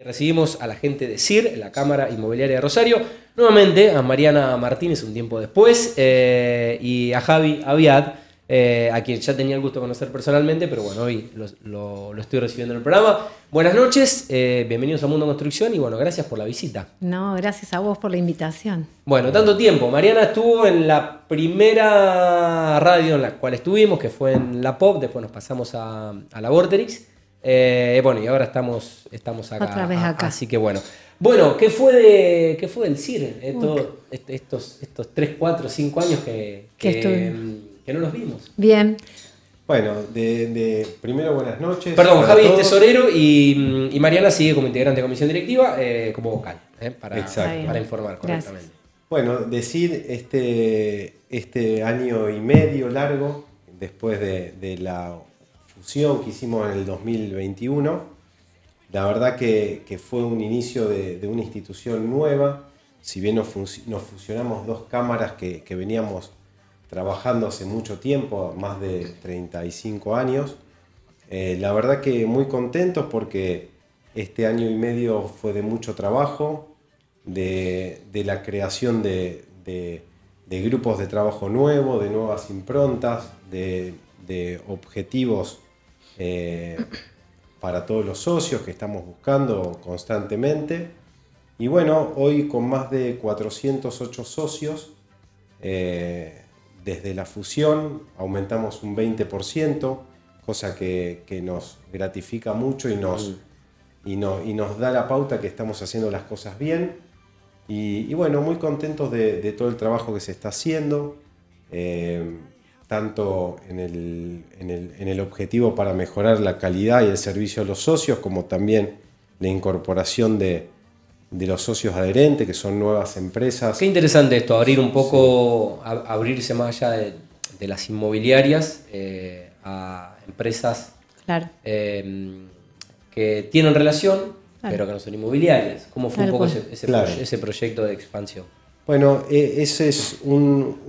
Recibimos a la gente de CIR, la Cámara Inmobiliaria de Rosario, nuevamente a Mariana Martínez un tiempo después eh, y a Javi Aviad, eh, a quien ya tenía el gusto de conocer personalmente, pero bueno, hoy lo, estoy recibiendo en el programa. Buenas noches, eh, bienvenidos a Mundo Construcción y bueno, gracias por la visita. No, gracias a vos por la invitación. Bueno, tanto tiempo. Mariana estuvo en la primera radio en la cual estuvimos, que fue en la POP, después nos pasamos a, a la Vorterix. Eh, bueno, y ahora estamos, estamos acá, Otra vez acá. Así que bueno. Bueno, ¿qué fue, de, qué fue del CIR estos, estos 3, 4, 5 años que, que, no los vimos? Bien. Bueno, de, primero buenas noches. Perdón, Javi es tesorero y, Mariana sigue como integrante de comisión directiva, eh, como vocal, eh, para, para, informar correctamente. Bueno, decir este, este año y medio largo, después de la que hicimos en el 2021. La verdad que, fue un inicio de, una institución nueva, si bien nos, fusionamos dos cámaras que, veníamos trabajando hace mucho tiempo, más de 35 años. Eh, la verdad que muy contentos porque este año y medio fue de mucho trabajo, de, la creación de, grupos de trabajo nuevos, de nuevas improntas, de, de objetivos eh, para todos los socios que estamos buscando constantemente. Y bueno, hoy con más de 408 socios, eh, desde la fusión aumentamos un 20%, cosa que, nos gratifica mucho y nos, y, nos da la pauta que estamos haciendo las cosas bien. Y, bueno, muy contentos de, todo el trabajo que se está haciendo. Eh, tanto en el, objetivo para mejorar la calidad y el servicio a los socios, como también la incorporación de, los socios adherentes, que son nuevas empresas. Qué interesante esto, abrir un poco, abrirse más allá de, las inmobiliarias eh, a empresas eh, que tienen relación, pero que no son inmobiliarias. ¿Cómo fue un poco ese proyecto de expansión? Bueno, e, ese es un,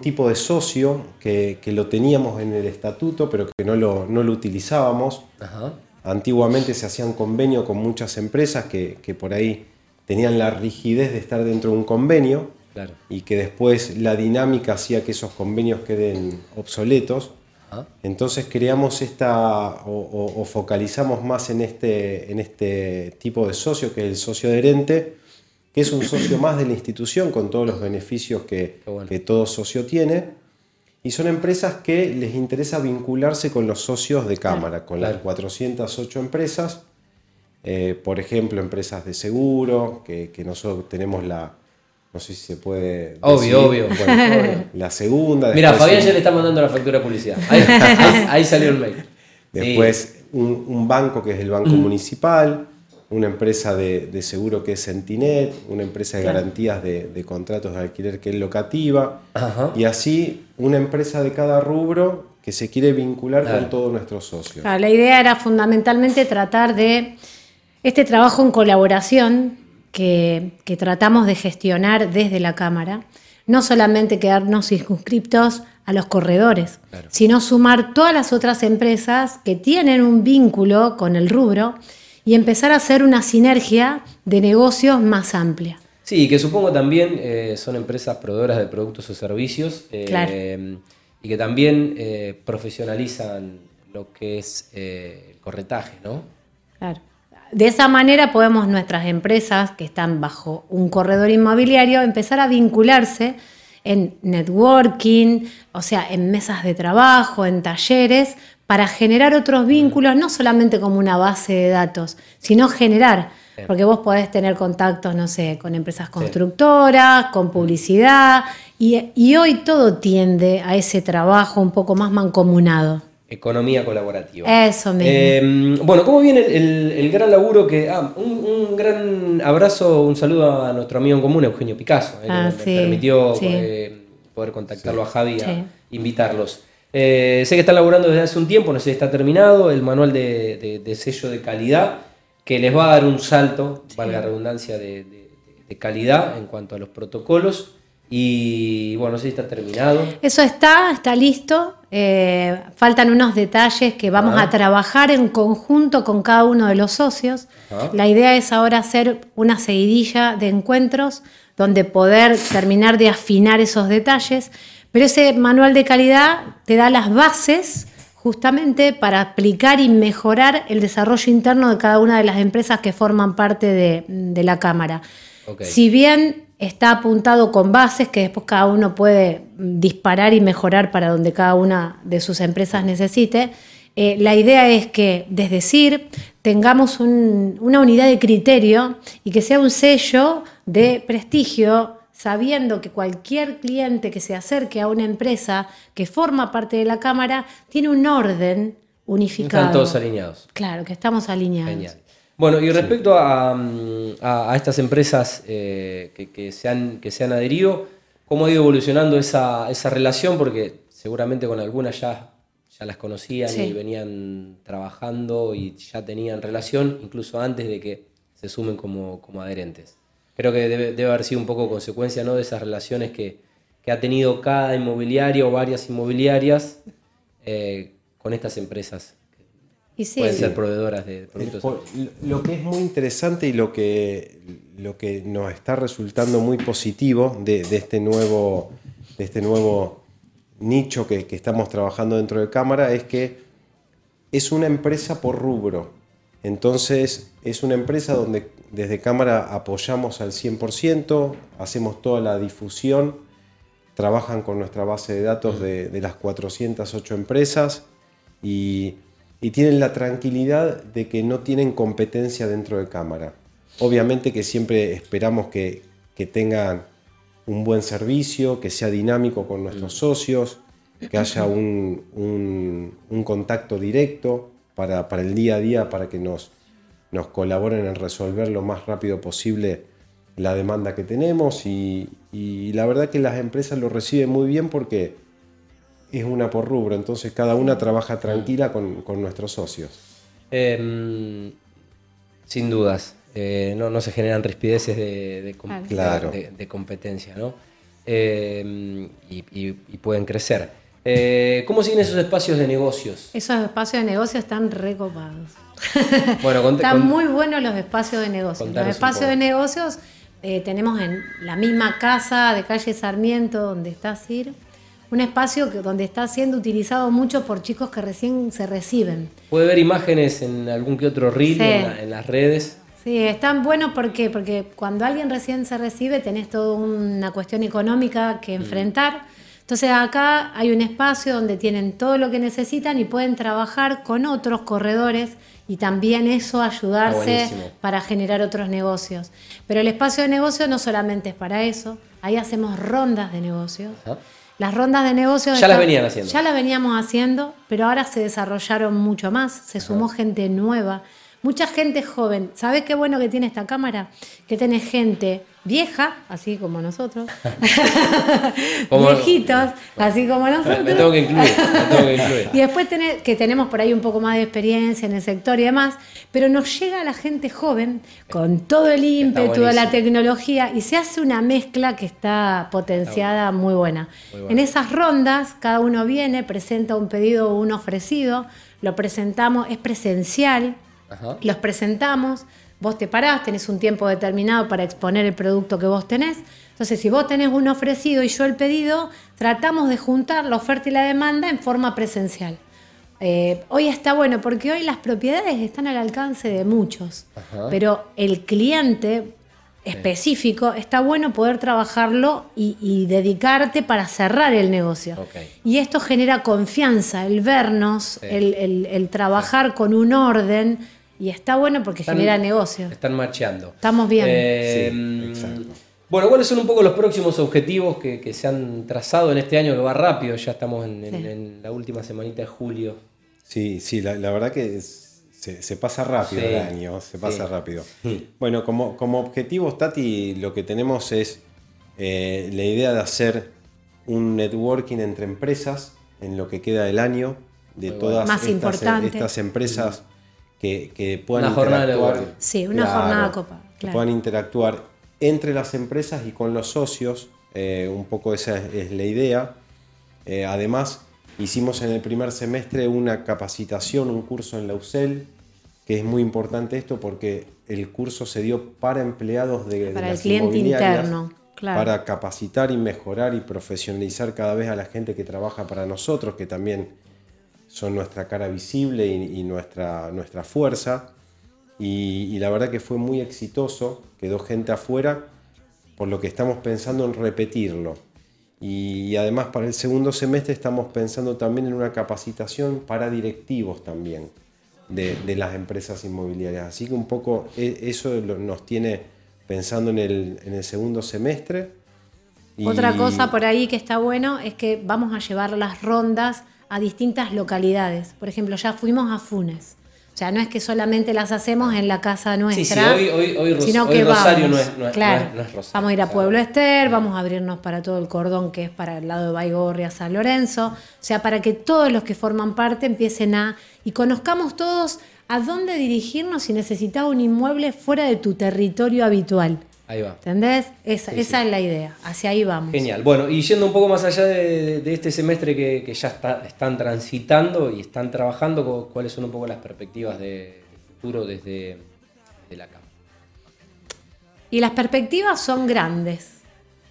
tipo de socio que, lo teníamos en el estatuto, pero que no lo, utilizábamos. Antiguamente se hacían convenio con muchas empresas que, por ahí tenían la rigidez de estar dentro de un convenio y que después la dinámica hacía que esos convenios queden obsoletos. Entonces creamos esta o, focalizamos más en este, en este tipo de socio, que es el socio adherente, que es un socio más de la institución con todos los beneficios que, todo socio tiene. Y son empresas que les interesa vincularse con los socios de cámara, con las 408 empresas. Eh, por ejemplo, empresas de seguro, que, nosotros tenemos la, no sé si se puede. Obvio, obvio. La segunda. Mira, Fabián ya le está mandando la factura de publicidad. Ahí, salió el mail. Después, un, banco que es el Banco mm. Municipal una empresa de, seguro que es Centinet, una empresa de garantías de, contratos de alquiler que es Locativa, y así una empresa de cada rubro que se quiere vincular con todos nuestros socios. la idea era fundamentalmente tratar de este trabajo en colaboración que, tratamos de gestionar desde la Cámara, no solamente quedarnos circunscriptos a los corredores, sino sumar todas las otras empresas que tienen un vínculo con el rubro y empezar a hacer una sinergia de negocios más amplia. Sí, que supongo también eh, son empresas proveedoras de productos o servicios eh, y que también eh, profesionalizan lo que es el corretaje, ¿no? Claro. De esa manera podemos nuestras empresas que están bajo un corredor inmobiliario empezar a vincularse en networking, o sea, en mesas de trabajo, en talleres, para generar otros vínculos, no solamente como una base de datos, sino generar, porque vos podés tener contactos, no sé, con empresas constructoras, con publicidad, y, hoy todo tiende a ese trabajo un poco más mancomunado. Economía colaborativa. Eso mismo. Em, bueno, ¿cómo viene el, gran laburo que... Ah, un, gran abrazo, un saludo a nuestro amigo en común, Eugenio Picasso, eh, ah, que me permitió eh, poder contactarlo a Javi a invitarlos. Eh, sé que están laburando desde hace un tiempo, no sé si está terminado, el manual de, sello de calidad, que les va a dar un salto, valga la redundancia, de, calidad en cuanto a los protocolos. Y bueno, no sé si está terminado. Eso está, está listo. Eh, faltan unos detalles que vamos a trabajar en conjunto con cada uno de los socios. La idea es ahora hacer una seguidilla de encuentros donde poder terminar de afinar esos detalles. Pero ese manual de calidad te da las bases justamente para aplicar y mejorar el desarrollo interno de cada una de las empresas que forman parte de, la Cámara. Si bien está apuntado con bases que después cada uno puede disparar y mejorar para donde cada una de sus empresas necesite. Eh, la idea es que, desde decir, tengamos una unidad de criterio y que sea un sello de prestigio, sabiendo que cualquier cliente que se acerque a una empresa que forma parte de la Cámara tiene un orden unificado. Están todos alineados. Claro, que estamos alineados. Bueno, y respecto a, estas empresas eh, que, se han, que se han adherido, ¿cómo ha ido evolucionando esa, relación? Porque seguramente con algunas ya, ya las conocían y venían trabajando y ya tenían relación, incluso antes de que se sumen como, adherentes. Creo que debe, haber sido un poco consecuencia ¿no? de esas relaciones que, ha tenido cada inmobiliaria o varias inmobiliarias eh, con estas empresas Pueden ser proveedoras de productos. Lo que es muy interesante y lo que, lo que nos está resultando muy positivo de, este, nuevo, de este nuevo nicho que, estamos trabajando dentro de Cámara es que es una empresa por rubro. Entonces es una empresa donde desde Cámara apoyamos al 100%, hacemos toda la difusión, trabajan con nuestra base de datos de, las 408 empresas y tienen la tranquilidad de que no tienen competencia dentro de cámara. Obviamente que siempre esperamos que, tengan un buen servicio, que sea dinámico con nuestros socios, que haya un, contacto directo para, el día a día, para que nos, nos colaboren en resolver lo más rápido posible la demanda que tenemos y, y la verdad que las empresas lo reciben muy bien porque es una por rubro, entonces cada una trabaja tranquila con, nuestros socios. Em, sin dudas, eh, no, se generan rispideces de, competencia, ¿no? Em, y, pueden crecer. Eh, ¿Cómo siguen esos espacios de negocios? Esos espacios de negocios están recopados. Bueno, están muy buenos los espacios de negocios. los espacios de negocios eh, tenemos en la misma casa de calle Sarmiento donde está CIR un espacio que, donde está siendo utilizado mucho por chicos que recién se reciben. Puede ver imágenes en algún que otro reel, en, las redes. Sí, están buenos ¿por porque cuando alguien recién se recibe tenés toda una cuestión económica que mm. Entonces acá hay un espacio donde tienen todo lo que necesitan y pueden trabajar con otros corredores y también eso ayudarse para generar otros negocios. Pero el espacio de negocio no solamente es para eso, ahí hacemos rondas de negocios. Las rondas de negocios... Ya las venían haciendo. Ya las veníamos haciendo, pero ahora se desarrollaron mucho más, se sumó gente nueva, mucha gente joven. ¿Sabes qué bueno que tiene esta cámara? Que tiene gente vieja, así como nosotros, viejitos, así como nosotros. Me tengo que incluir, y después que tenemos por ahí un poco más de experiencia en el sector y demás, pero nos llega la gente joven con todo el ímpetu de la tecnología y se hace una mezcla que está potenciada muy buena. En esas rondas, cada uno viene, presenta un pedido o un ofrecido, lo presentamos, es presencial, los presentamos Vos te parás, tenés un tiempo determinado para exponer el producto que vos tenés. Entonces, si vos tenés un ofrecido y yo el pedido, tratamos de juntar la oferta y la demanda en forma presencial. Eh, hoy está bueno porque hoy las propiedades están al alcance de muchos, pero el cliente específico está bueno poder trabajarlo y, dedicarte para cerrar el negocio. Y esto genera confianza, el vernos, el, trabajar con un orden y está bueno porque genera negocio. Están marchando. Estamos bien. Eh, bueno, ¿cuáles son un poco los próximos objetivos que, se han trazado en este año que va rápido? Ya estamos en, la última semanita de julio. Sí, sí, la, verdad que se, pasa rápido el año, se pasa rápido. Bueno, como, como objetivo, Tati, lo que tenemos es eh, la idea de hacer un networking entre empresas en lo que queda del año, de todas estas, estas, empresas que, puedan interactuar. Sí, una jornada copa. Que puedan interactuar entre las empresas y con los socios un poco esa es, la idea. además, hicimos en el primer semestre una capacitación, un curso en la UCEL, que es muy importante esto porque el curso se dio para empleados de, para el cliente interno. Para capacitar y mejorar y profesionalizar cada vez a la gente que trabaja para nosotros, que también son nuestra cara visible y, nuestra, nuestra fuerza. Y, la verdad que fue muy exitoso, quedó gente afuera, por lo que estamos pensando en repetirlo. Y, además para el segundo semestre estamos pensando también en una capacitación para directivos también de, las empresas inmobiliarias. Así que un poco e, eso nos tiene pensando en el, en el segundo semestre. Otra cosa por ahí que está bueno es que vamos a llevar las rondas a distintas localidades. Por ejemplo, ya fuimos a Funes. O sea, no es que solamente las hacemos en la casa nuestra, sí, hoy, hoy, sino que Rosario no, es, claro, Rosario. Vamos a ir a Pueblo Ester, vamos a abrirnos para todo el cordón que es para el lado de Baigorria, San Lorenzo. O sea, para que todos los que forman parte empiecen a... y conozcamos todos a dónde dirigirnos si necesitaba un inmueble fuera de tu territorio habitual. Ahí va. ¿Entendés? Esa, es la idea. Hacia ahí vamos. Genial. Bueno, y yendo un poco más allá de, este semestre que, ya están transitando y están trabajando, ¿cuáles son un poco las perspectivas de, futuro desde, la Cámara? Y las perspectivas son grandes.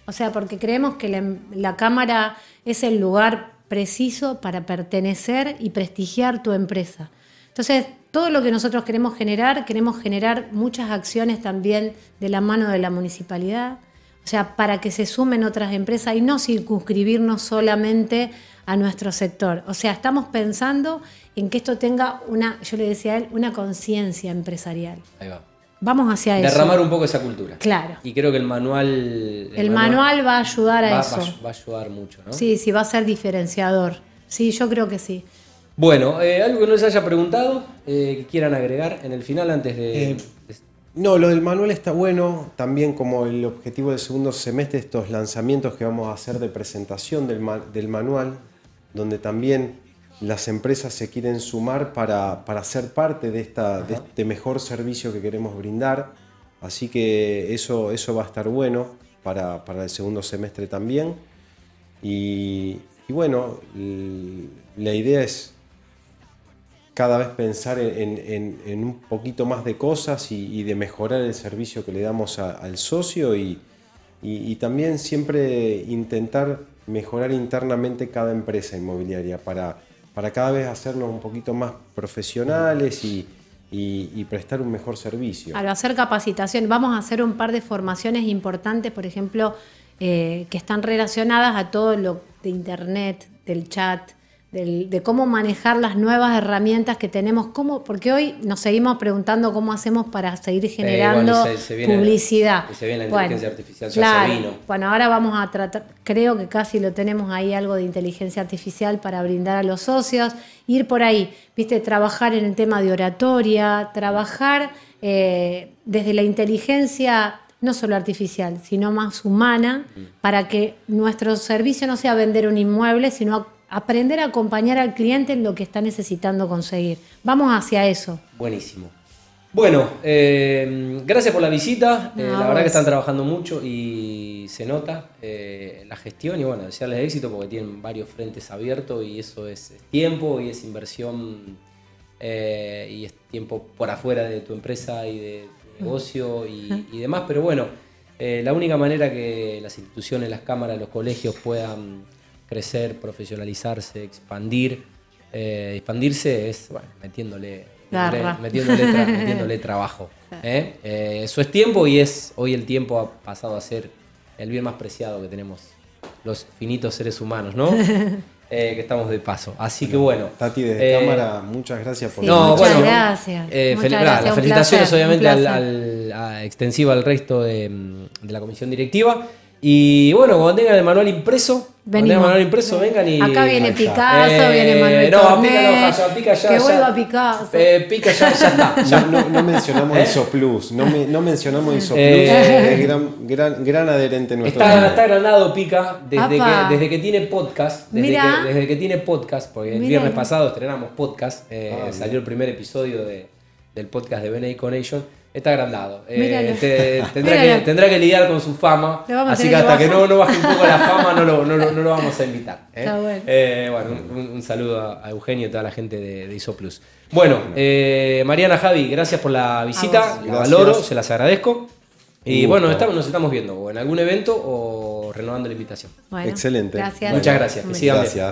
O sea, porque creemos que la Cámara es el lugar preciso para pertenecer y prestigiar tu empresa. Entonces, todo lo que nosotros queremos generar, queremos generar muchas acciones también de la mano de la municipalidad, o sea, para que se sumen otras empresas y no circunscribirnos solamente a nuestro sector. O sea, estamos pensando en que esto tenga una, yo le decía a él, una conciencia empresarial. Ahí va. Vamos hacia eso. Derramar un poco esa cultura. Claro. Y creo que el manual. El, manual, va a ayudar a eso. Va, a ayudar mucho, ¿no? Sí, sí, va a ser diferenciador. Sí, yo creo que sí. Bueno, eh, algo que no les haya preguntado, eh, que quieran agregar en el final antes de, eh, No, lo del manual está bueno, también como el objetivo del segundo semestre, estos lanzamientos que vamos a hacer de presentación del, del manual, donde también las empresas se quieren sumar para, para ser parte de, esta, de este mejor servicio que queremos brindar. Así que eso, eso va a estar bueno para, para el segundo semestre también. Y, y bueno, la idea es cada vez pensar en, un poquito más de cosas y, de mejorar el servicio que le damos al socio y, también siempre intentar mejorar internamente cada empresa inmobiliaria para, para cada vez hacernos un poquito más profesionales y, prestar un mejor servicio. Al hacer capacitación, vamos a hacer un par de formaciones importantes, por ejemplo, eh, que están relacionadas a todo lo de Internet, del chat, de cómo manejar las nuevas herramientas que tenemos, cómo, porque hoy nos seguimos preguntando cómo hacemos para seguir generando publicidad. se viene la inteligencia artificial, ya se vino. Bueno, ahora vamos a tratar, creo que casi lo tenemos ahí algo de inteligencia artificial para brindar a los socios, ir por ahí, viste, trabajar en el tema de oratoria, trabajar eh, desde la inteligencia no solo artificial, sino más humana, mm. para que nuestro servicio no sea vender un inmueble, sino aprender a acompañar al cliente en lo que está necesitando conseguir. Vamos hacia eso. Buenísimo. Bueno, eh, gracias por la visita. Eh, la verdad que están trabajando mucho y se nota eh, la gestión y bueno, desearles éxito porque tienen varios frentes abiertos y eso es, tiempo y es inversión y es tiempo por afuera de tu empresa y de tu negocio y, y demás. Pero bueno, la única manera que las instituciones, las cámaras, los colegios puedan crecer, profesionalizarse, expandir. Eh, expandirse es, bueno, metiéndole, metiéndole, trabajo. ¿eh? Eh, eso es tiempo y es hoy el tiempo ha pasado a ser el bien más preciado que tenemos los finitos seres humanos, ¿no? que estamos de paso. Así que bueno. Tati, desde cámara, muchas gracias por no, muchas gracias. Las felicitaciones, obviamente, al, extensiva al resto de, de la comisión directiva. Y bueno, cuando tengan el manual impreso, Venimos. Cuando manual impreso, vengan y. Acá viene Picasso, eh, viene Manuel No, pica no, ya, pica ya. Que vuelva Picasso. Eh, pica ya, ya está. Ya. No, no, mencionamos ¿Eh? ISOPlus, no, me, no mencionamos ISOPlus, eh, es gran, gran, gran adherente nuestro. Está, está granado Pica desde que, desde que tiene podcast. Desde que, desde que tiene podcast, porque el viernes pasado estrenamos podcast, eh, ah, salió el primer episodio de, del podcast de BNI Connection Está agrandado. Eh, tendrá, que, tendrá, que, lidiar con su fama. Así que hasta que, no, no baje un poco la fama, no lo, no, no lo vamos a invitar. ¿eh? bueno. Eh, bueno un, saludo a Eugenio y a toda la gente de, de ISOPlus. Bueno, Mariana Javi, gracias por la visita. La valoro, se las agradezco. Y bueno, estamos, nos estamos viendo o en algún evento o renovando la invitación. Excelente. Muchas gracias. Que sigan gracias.